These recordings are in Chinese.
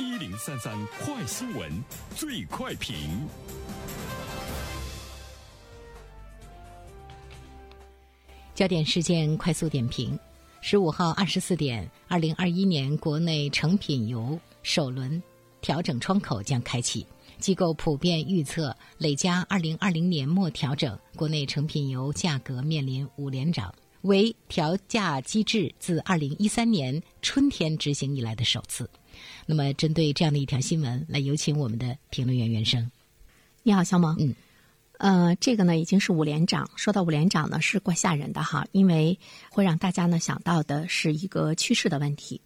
一零三三快新闻，最快评。焦点事件快速点评：十五号二十四点，二零二一年国内成品油首轮调整窗口将开启。机构普遍预测，累加二零二零年末调整，国内成品油价格面临五连涨，为调价机制自二零一三年春天执行以来的首次。那么，针对这样的一条新闻，来有请我们的评论员袁生。你好，肖萌。嗯，呃，这个呢已经是五连涨。说到五连涨呢，是怪吓人的哈，因为会让大家呢想到的是一个趋势的问题。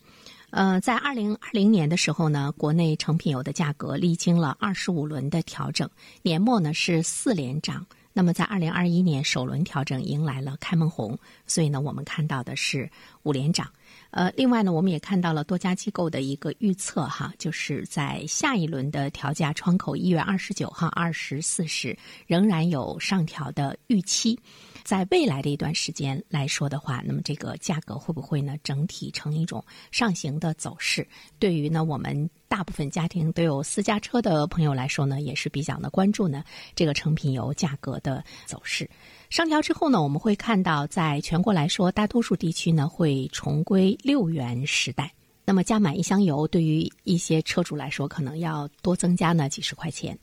呃，在二零二零年的时候呢，国内成品油的价格历经了二十五轮的调整，年末呢是四连涨。那么在二零二一年首轮调整迎来了开门红，所以呢，我们看到的是五连涨。呃，另外呢，我们也看到了多家机构的一个预测哈，就是在下一轮的调价窗口一月二十九号二十四时，仍然有上调的预期。在未来的一段时间来说的话，那么这个价格会不会呢整体呈一种上行的走势？对于呢我们大部分家庭都有私家车的朋友来说呢，也是比较的关注呢这个成品油价格的走势。上调之后呢，我们会看到在全国来说，大多数地区呢会重归六元时代。那么加满一箱油，对于一些车主来说，可能要多增加呢几十块钱。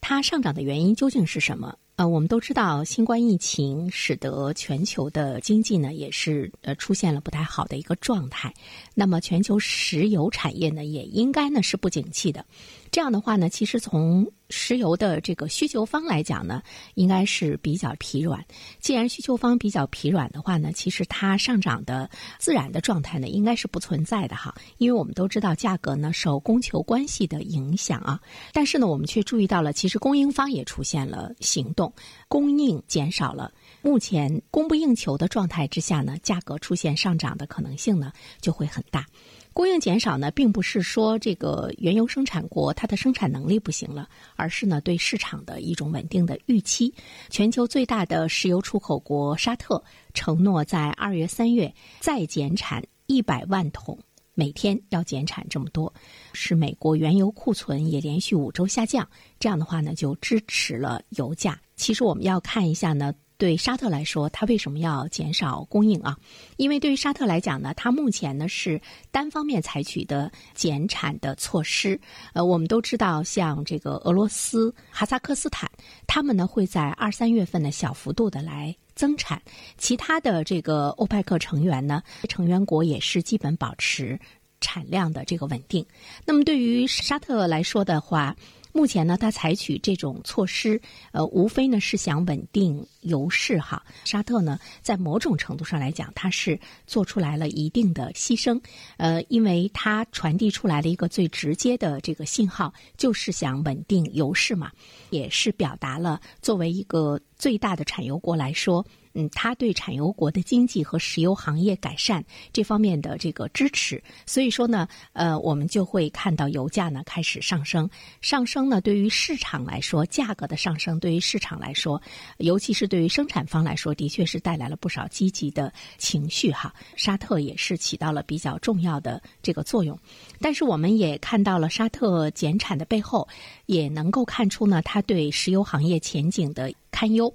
它上涨的原因究竟是什么？呃，我们都知道，新冠疫情使得全球的经济呢，也是呃出现了不太好的一个状态。那么，全球石油产业呢，也应该呢是不景气的。这样的话呢，其实从石油的这个需求方来讲呢，应该是比较疲软。既然需求方比较疲软的话呢，其实它上涨的自然的状态呢，应该是不存在的哈。因为我们都知道，价格呢受供求关系的影响啊。但是呢，我们却注意到了，其实供应方也出现了行动，供应减少了。目前供不应求的状态之下呢，价格出现上涨的可能性呢就会很大。供应减少呢，并不是说这个原油生产国它的生产能力不行了，而是呢对市场的一种稳定的预期。全球最大的石油出口国沙特承诺在二月、三月再减产一百万桶，每天要减产这么多，是美国原油库存也连续五周下降，这样的话呢就支持了油价。其实我们要看一下呢。对沙特来说，它为什么要减少供应啊？因为对于沙特来讲呢，它目前呢是单方面采取的减产的措施。呃，我们都知道，像这个俄罗斯、哈萨克斯坦，他们呢会在二三月份呢小幅度的来增产。其他的这个欧派克成员呢，成员国也是基本保持产量的这个稳定。那么对于沙特来说的话，目前呢，他采取这种措施，呃，无非呢是想稳定油市哈。沙特呢，在某种程度上来讲，它是做出来了一定的牺牲，呃，因为它传递出来的一个最直接的这个信号，就是想稳定油市嘛，也是表达了作为一个最大的产油国来说。嗯，他对产油国的经济和石油行业改善这方面的这个支持，所以说呢，呃，我们就会看到油价呢开始上升。上升呢，对于市场来说，价格的上升对于市场来说，尤其是对于生产方来说，的确是带来了不少积极的情绪哈。沙特也是起到了比较重要的这个作用，但是我们也看到了沙特减产的背后，也能够看出呢，他对石油行业前景的堪忧。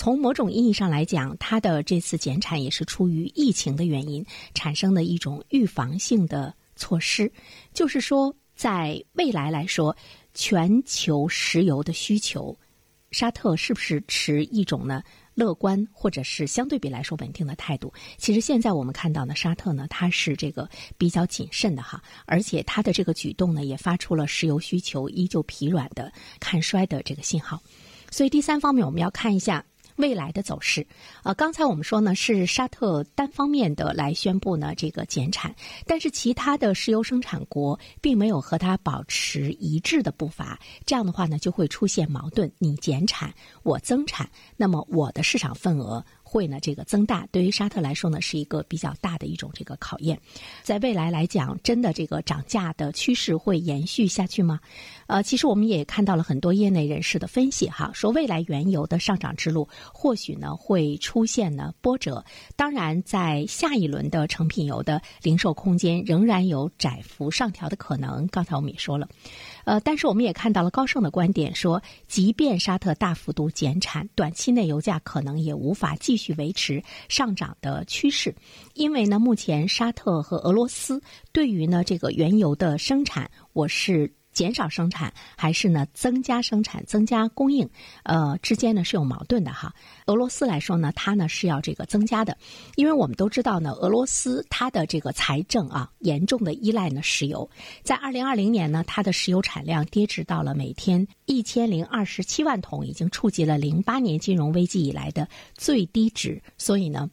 从某种意义上来讲，它的这次减产也是出于疫情的原因产生的一种预防性的措施。就是说，在未来来说，全球石油的需求，沙特是不是持一种呢乐观或者是相对比来说稳定的态度？其实现在我们看到呢，沙特呢它是这个比较谨慎的哈，而且它的这个举动呢也发出了石油需求依旧疲软的看衰的这个信号。所以第三方面，我们要看一下。未来的走势，呃，刚才我们说呢是沙特单方面的来宣布呢这个减产，但是其他的石油生产国并没有和它保持一致的步伐，这样的话呢就会出现矛盾，你减产我增产，那么我的市场份额。会呢这个增大，对于沙特来说呢是一个比较大的一种这个考验。在未来来讲，真的这个涨价的趋势会延续下去吗？呃，其实我们也看到了很多业内人士的分析哈，说未来原油的上涨之路或许呢会出现呢波折。当然，在下一轮的成品油的零售空间仍然有窄幅上调的可能。刚才我们也说了。呃，但是我们也看到了高盛的观点，说即便沙特大幅度减产，短期内油价可能也无法继续去维持上涨的趋势，因为呢，目前沙特和俄罗斯对于呢这个原油的生产，我是。减少生产还是呢增加生产、增加供应，呃之间呢是有矛盾的哈。俄罗斯来说呢，它呢是要这个增加的，因为我们都知道呢，俄罗斯它的这个财政啊严重的依赖呢石油，在二零二零年呢，它的石油产量跌至到了每天一千零二十七万桶，已经触及了零八年金融危机以来的最低值，所以呢。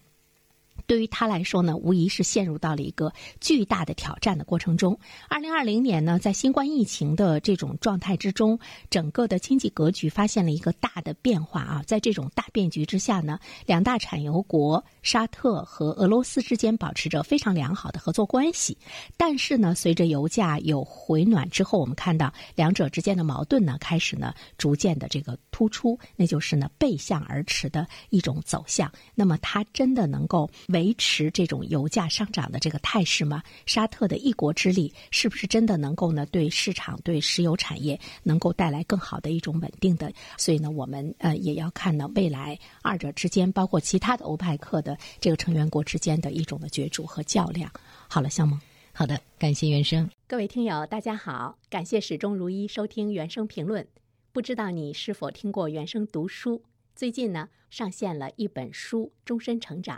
对于他来说呢，无疑是陷入到了一个巨大的挑战的过程中。二零二零年呢，在新冠疫情的这种状态之中，整个的经济格局发现了一个大的变化啊。在这种大变局之下呢，两大产油国沙特和俄罗斯之间保持着非常良好的合作关系。但是呢，随着油价有回暖之后，我们看到两者之间的矛盾呢，开始呢逐渐的这个突出，那就是呢背向而驰的一种走向。那么，它真的能够？维持这种油价上涨的这个态势吗？沙特的一国之力是不是真的能够呢对市场、对石油产业能够带来更好的一种稳定的？所以呢，我们呃也要看呢未来二者之间，包括其他的欧派克的这个成员国之间的一种的角逐和较量。好了，项目，好的，感谢原生。各位听友，大家好，感谢始终如一收听原声评论。不知道你是否听过原声读书？最近呢上线了一本书《终身成长》。